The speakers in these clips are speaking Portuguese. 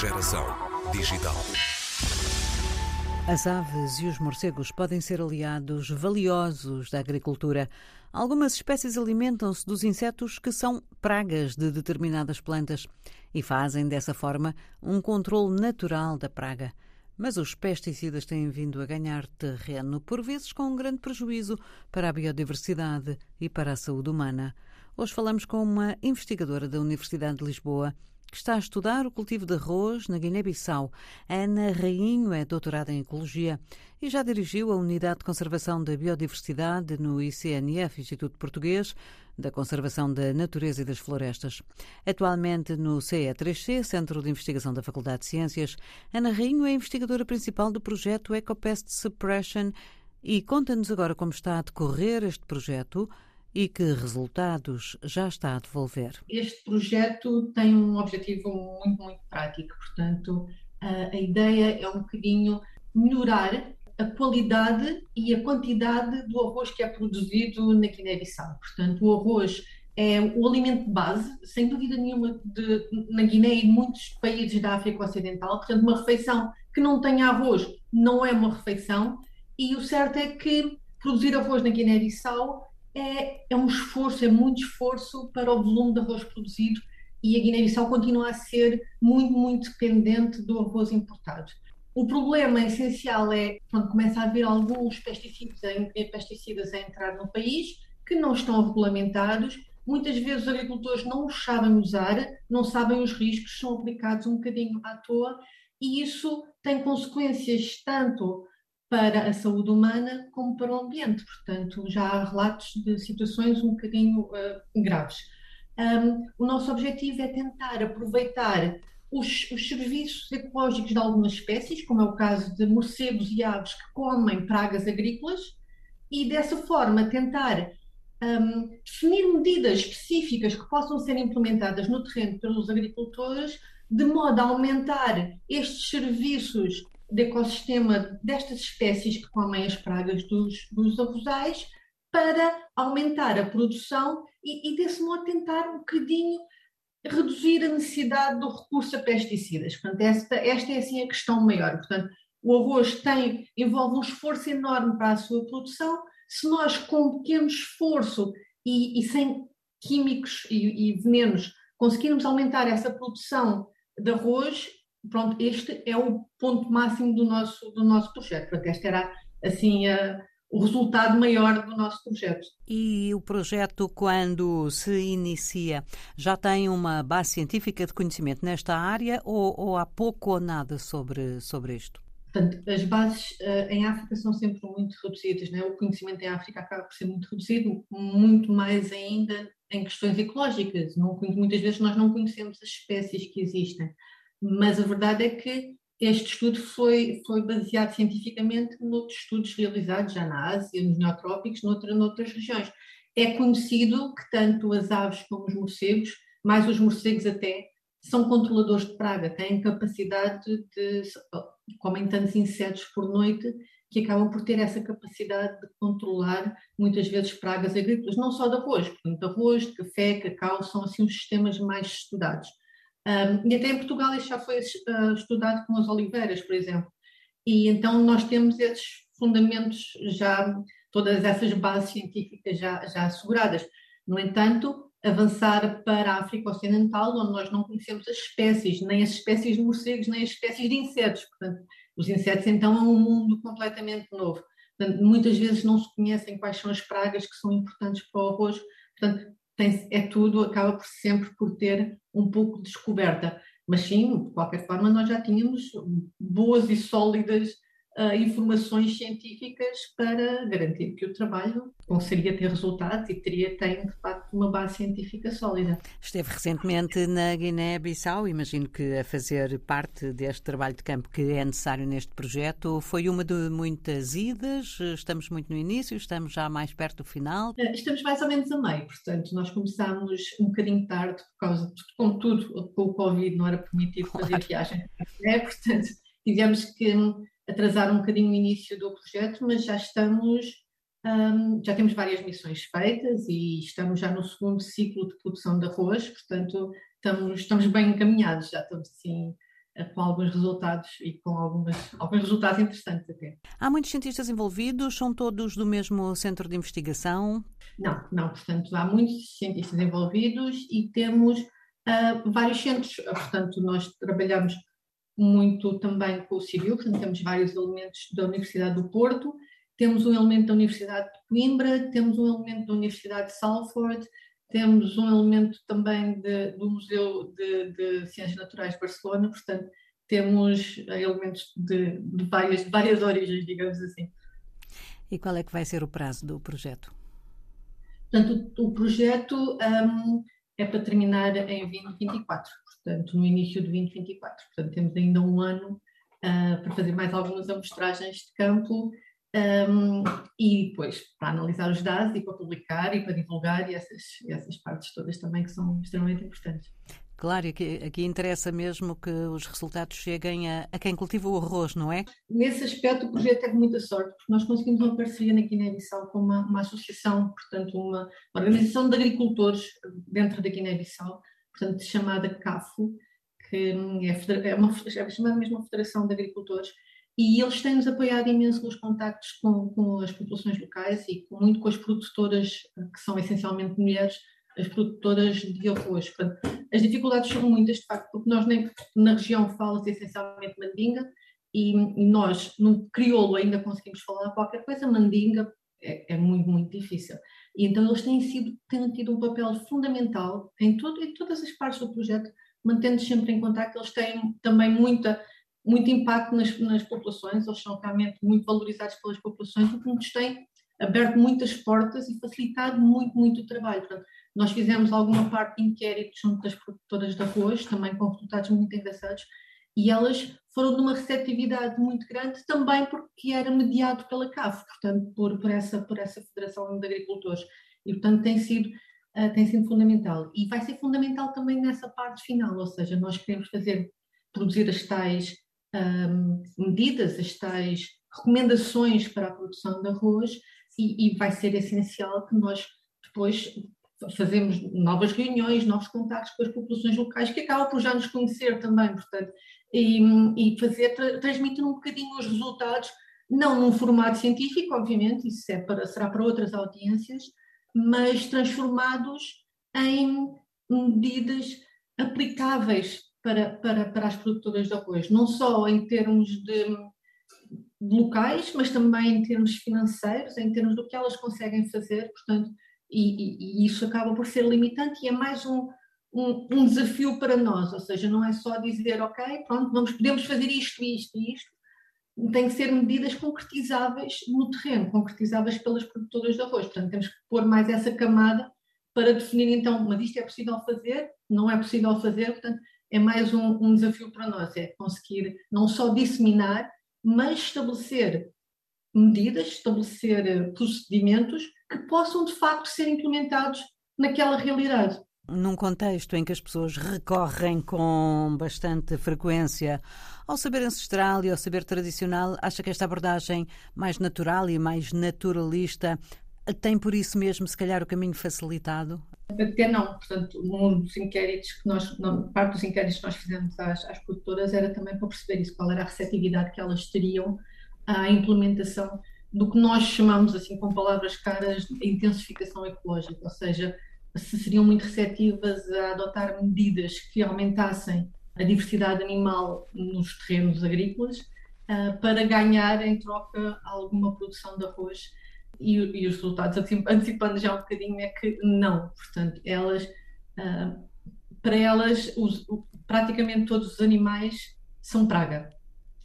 Geração digital. As aves e os morcegos podem ser aliados valiosos da agricultura. Algumas espécies alimentam-se dos insetos que são pragas de determinadas plantas e fazem dessa forma um controle natural da praga. Mas os pesticidas têm vindo a ganhar terreno, por vezes com um grande prejuízo para a biodiversidade e para a saúde humana. Hoje falamos com uma investigadora da Universidade de Lisboa que está a estudar o cultivo de arroz na Guiné-Bissau. Ana Rainho é doutorada em Ecologia e já dirigiu a Unidade de Conservação da Biodiversidade no ICNF, Instituto Português da Conservação da Natureza e das Florestas. Atualmente no CE3C, Centro de Investigação da Faculdade de Ciências, Ana Rainho é investigadora principal do projeto Ecopest Suppression e conta-nos agora como está a decorrer este projeto e que resultados já está a devolver? Este projeto tem um objetivo muito, muito prático, portanto, a, a ideia é um bocadinho melhorar a qualidade e a quantidade do arroz que é produzido na Guiné-Bissau. Portanto, o arroz é o alimento de base, sem dúvida nenhuma, de, na Guiné e muitos países da África Ocidental. Portanto, uma refeição que não tenha arroz não é uma refeição. E o certo é que produzir arroz na Guiné-Bissau é, é um esforço, é muito esforço para o volume de arroz produzido e a Guiné-Bissau continua a ser muito, muito dependente do arroz importado. O problema essencial é quando começa a haver alguns pesticidas a, pesticidas a entrar no país que não estão regulamentados. Muitas vezes os agricultores não os sabem usar, não sabem os riscos, são aplicados um bocadinho à toa e isso tem consequências tanto para a saúde humana como para o ambiente. Portanto, já há relatos de situações um bocadinho uh, graves. Um, o nosso objetivo é tentar aproveitar os, os, serviços ecológicos de algumas espécies, como é o caso de morcegos e aves que comem pragas agrícolas, e dessa forma tentar um, definir medidas específicas que possam ser implementadas no terreno pelos agricultores, de modo a aumentar estes serviços de ecossistema destas espécies que comem as pragas dos, dos arrozais para aumentar a produção e, e, desse modo tentar um bocadinho reduzir a necessidade do recurso a pesticidas. Portanto, esta, esta é assim a questão maior. Portanto, o arroz tem, envolve um esforço enorme para a sua produção. Se nós, com pequeno esforço e, e sem químicos e, e venenos, conseguirmos aumentar essa produção de arroz, pronto, este é o ponto máximo do nosso, do nosso projeto. Portanto, este era assim a, o resultado maior do nosso projeto. E o projeto, quando se inicia, já tem uma base científica de conhecimento nesta área ou, ou há pouco ou nada sobre, sobre isto? Portanto, as bases uh, em África são sempre muito reduzidas, né? o conhecimento em África acaba por ser muito reduzido, muito mais ainda em questões ecológicas. Não, muitas vezes nós não conhecemos as espécies que existem mas a verdade é que este estudo foi, foi baseado cientificamente noutros estudos realizados já na Ásia, nos neotrópicos, noutra, noutras regiões. É conhecido que tanto as aves como os morcegos, mais os morcegos até, são controladores de praga, têm capacidade de, comem tantos insetos por noite, que acabam por ter essa capacidade de controlar muitas vezes pragas agrícolas, não só de arroz, portanto, arroz, café, cacau, são assim os sistemas mais estudados. Um, e até em Portugal isso já foi uh, estudado com as oliveiras, por exemplo. E então nós temos esses fundamentos já, todas essas bases científicas já, já asseguradas. No entanto, avançar para a África Ocidental, onde nós não conhecemos as espécies, nem as espécies de morcegos, nem as espécies de insetos. Portanto, os insetos então é um mundo completamente novo. Portanto, muitas vezes não se conhecem quais são as pragas que são importantes para o arroz. Portanto, tem, é tudo, acaba por sempre por ter um pouco de descoberta. Mas sim, de qualquer forma, nós já tínhamos boas e sólidas uh, informações científicas para garantir que o trabalho conseguiria ter resultados e teria, tem de facto uma base científica sólida. Esteve recentemente na Guiné-Bissau, imagino que a fazer parte deste trabalho de campo que é necessário neste projeto. Foi uma de muitas idas, estamos muito no início, estamos já mais perto do final? Eh, estamos mais ou menos a meio, portanto, nós começámos um bocadinho tarde por causa de, como tudo, com o Covid não era permitido fazer claro. viagem. É, portanto, tivemos que atrasar um bocadinho o início do projeto, mas já estamos, um, já temos várias missões feitas e estamos já no segundo ciclo de produção de arroz, portanto estamos, estamos bem encaminhados, já estamos assim com alguns resultados e com algumas, alguns resultados interessantes até. Há muitos cientistas envolvidos? São todos do mesmo centro de investigação? Não, não. Portanto, há muitos cientistas envolvidos e temos uh, vários centros. Portanto, nós trabalhamos muito também com o civil, portanto, temos vários elementos da Universidade do Porto, temos um elemento da Universidade de Coimbra, temos um elemento da Universidade de Salford, temos um elemento também de, do Museu de, de, Ciências Naturais de Barcelona, portanto, temos elementos de, de, várias, de várias origens, digamos assim. E qual é que vai ser o prazo do projeto? Portanto, o, o projeto um, é para terminar em 2024, portanto, no início de 2024. Portanto, temos ainda um ano uh, para fazer mais algumas amostragens de campo um, e depois para analisar os dados e para publicar e para divulgar e essas, essas partes todas também que são extremamente importantes. Claro, aqui, aqui interessa mesmo que os resultados cheguem a, a, quem cultiva o arroz, não é? Nesse aspecto o projeto teve muita sorte, porque nós conseguimos uma parceria na Guiné-Bissau com uma, uma, associação, portanto uma, uma, organização de agricultores dentro da Guiné-Bissau, portanto chamada CAFO, que é, é, uma, é chamada mesmo uma Federação de Agricultores, e eles têm-nos apoiado imenso nos contactos com, com, as populações locais e com, muito com as produtoras, que são essencialmente mulheres, as produtoras de arroz. As dificuldades são muitas, de facto, porque nós nem, na região fala-se essencialmente mandinga e, e, nós, no crioulo, ainda conseguimos falar qualquer coisa, mandinga é, é, muito, muito difícil. E então eles têm, sido, têm tido um papel fundamental em, todo, em todas as partes do projeto, mantendo-se sempre em contato. Eles têm também muita muito impacto nas, nas populações, eles são realmente muito valorizados pelas populações, o que nos tem aberto muitas portas e facilitado muito, muito o trabalho. Portanto, nós fizemos alguma parte de inquérito junto das produtoras de arroz, também com resultados muito engraçados, e elas foram de uma receptividade muito grande, também porque era mediado pela CAF, portanto, por, por, essa, por essa Federação de Agricultores. E, portanto, tem sido, uh, tem sido fundamental. E vai ser fundamental também nessa parte final, ou seja, nós queremos fazer, produzir as tais um, medidas, as tais recomendações para a produção de arroz e, e, vai ser essencial que nós depois fazemos novas reuniões, novos contactos com as populações locais que acabam por já nos conhecer também, portanto, e, e fazer, tra, transmitir um bocadinho os resultados, não num formato científico, obviamente, isso é para, será para outras audiências, mas transformados em medidas aplicáveis para, para, para as produtoras de arroz, não só em termos de locais, mas também em termos financeiros, em termos do que elas conseguem fazer, portanto, e, e, isso acaba por ser limitante e é mais um, um, um, desafio para nós, ou seja, não é só dizer, ok, pronto, vamos, podemos fazer isto, isto e isto, tem que ser medidas concretizáveis no terreno, concretizáveis pelas produtoras de arroz, portanto temos que pôr mais essa camada para definir então, mas isto é possível fazer, não é possível fazer, portanto é mais um, um desafio para nós, é conseguir não só disseminar, mas estabelecer medidas, estabelecer procedimentos que possam de facto ser implementados naquela realidade. Num contexto em que as pessoas recorrem com bastante frequência ao saber ancestral e ao saber tradicional, acha que esta abordagem mais natural e mais naturalista tem por isso mesmo, se calhar, o caminho facilitado? Até não, portanto, um dos inquéritos que nós, parte dos inquéritos que nós fizemos às, às produtoras era também para perceber isso, qual era a receptividade que elas teriam à implementação do que nós chamamos, assim, com palavras caras, de intensificação ecológica, ou seja, se seriam muito receptivas a adotar medidas que aumentassem a diversidade animal nos terrenos agrícolas uh, para ganhar em troca alguma produção de arroz e, e, os resultados, antecipando já um bocadinho, é que não. Portanto, elas, uh, para elas, os, praticamente todos os animais são praga.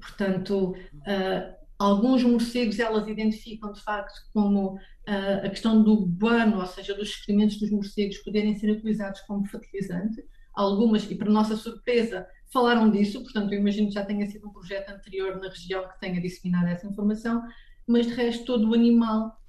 Portanto, uh, alguns morcegos elas identificam de facto como uh, a questão do guano, ou seja, dos excrementos dos morcegos poderem ser utilizados como fertilizante. Algumas, e para nossa surpresa, falaram disso, portanto, eu imagino que já tenha sido um projeto anterior na região que tenha disseminado essa informação, mas de resto todo o animal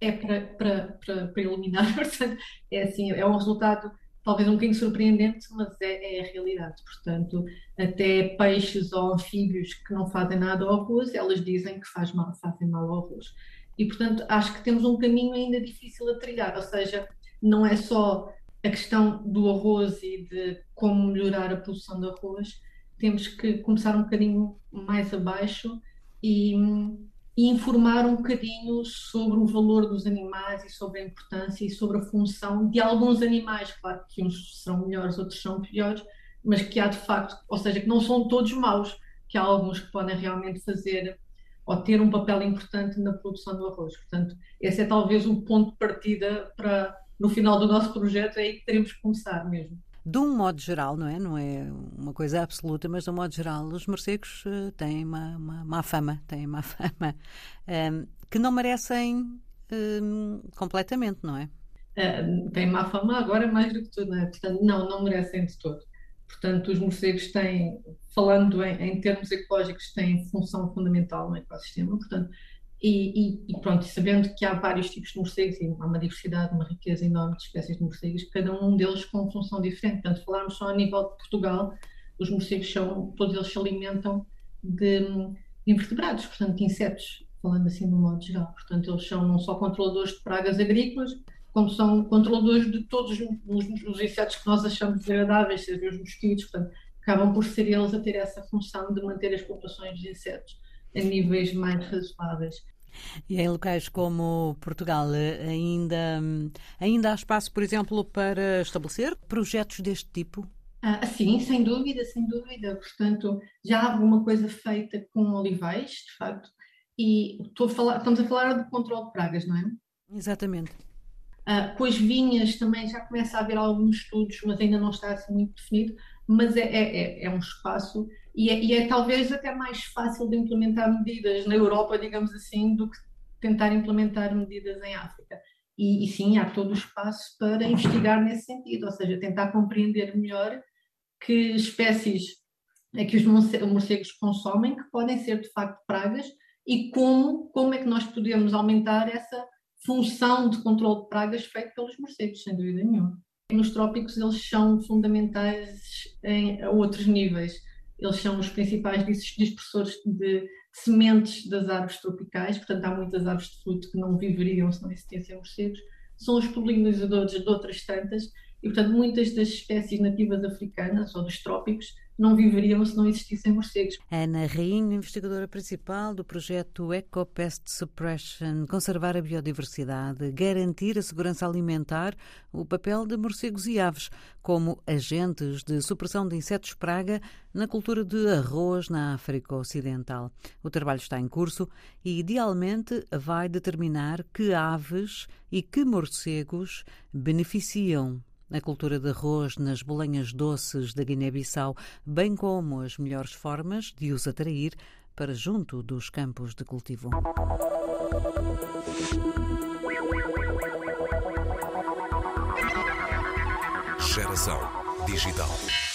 é para, para, para, para eliminar, portanto, é assim, é um resultado talvez um bocadinho surpreendente, mas é, é, a realidade. Portanto, até peixes ou anfíbios que não fazem nada ao arroz, elas dizem que faz mal, fazem mal ao arroz. E, portanto, acho que temos um caminho ainda difícil a trilhar, ou seja, não é só a questão do arroz e de como melhorar a produção de arroz, temos que começar um bocadinho mais abaixo e, e, informar um bocadinho sobre o valor dos animais e sobre a importância e sobre a função de alguns animais. Claro que uns são melhores, outros são piores, mas que há de facto, ou seja, que não são todos maus, que há alguns que podem realmente fazer ou ter um papel importante na produção do arroz. Portanto, esse é talvez o ponto de partida para, no final do nosso projeto, é aí que teremos que começar mesmo. De um modo geral, não é? Não é uma coisa absoluta, mas de um modo geral, os morcegos uh, têm uma, uma, má fama, têm má fama, um, ehm, que não merecem um, ehm, completamente, não é? Têm má fama agora mais do que tudo, não é? Portanto, não, não merecem de todo. Portanto, os morcegos têm, falando em, em termos ecológicos, têm função fundamental no ecossistema. Portanto, e, e, e, pronto, sabendo que há vários tipos de morcegos e há uma diversidade, uma riqueza enorme de espécies de morcegos, cada um deles com função diferente. Portanto, falarmos só a nível de Portugal, os morcegos são, todos eles se alimentam de, de invertebrados, portanto, de insetos, falando assim no modo geral. Portanto, eles são não só controladores de pragas agrícolas, como são controladores de todos os, os insetos que nós achamos desagradáveis, seja os mosquitos, portanto, acabam por ser eles a ter essa função de manter as populações de insetos a níveis mais razoáveis. E em locais como Portugal ainda, ainda há espaço, por exemplo, para estabelecer projetos deste tipo? Ah, sim, sem dúvida, sem dúvida. Portanto, já há alguma coisa feita com olivais, de facto, e a falar, estamos a falar de controle de pragas, não é? Exatamente. Uh, com as vinhas também já começa a haver alguns estudos, mas ainda não está assim muito definido, mas é, é, é, é um espaço e é, e é, talvez até mais fácil de implementar medidas na Europa, digamos assim, do que tentar implementar medidas em África. E, e sim, há todo o espaço para investigar nesse sentido, ou seja, tentar compreender melhor que espécies é que os morcegos consomem, que podem ser de facto pragas, e como, como é que nós podemos aumentar essa função de controle de pragas feito pelos morcegos, sem dúvida nenhuma. Nos trópicos eles são fundamentais em outros níveis. Eles são os principais dispersores de sementes das árvores tropicais, portanto há muitas árvores de fruto que não viveriam se não existissem morcegos. São os polinizadores de outras tantas e, portanto, muitas das espécies nativas africanas ou dos trópicos não viveriam se não existissem morcegos. Ana Rainha, investigadora principal do projeto EcoPest Suppression, conservar a biodiversidade, garantir a segurança alimentar, o papel de morcegos e aves como agentes de supressão de insetos praga na cultura de arroz na África Ocidental. O trabalho está em curso e, idealmente, vai determinar que aves e que morcegos beneficiam a cultura de arroz nas bolenhas doces da Guiné-Bissau, bem como as melhores formas de os atrair para junto dos campos de cultivo. Geração Digital.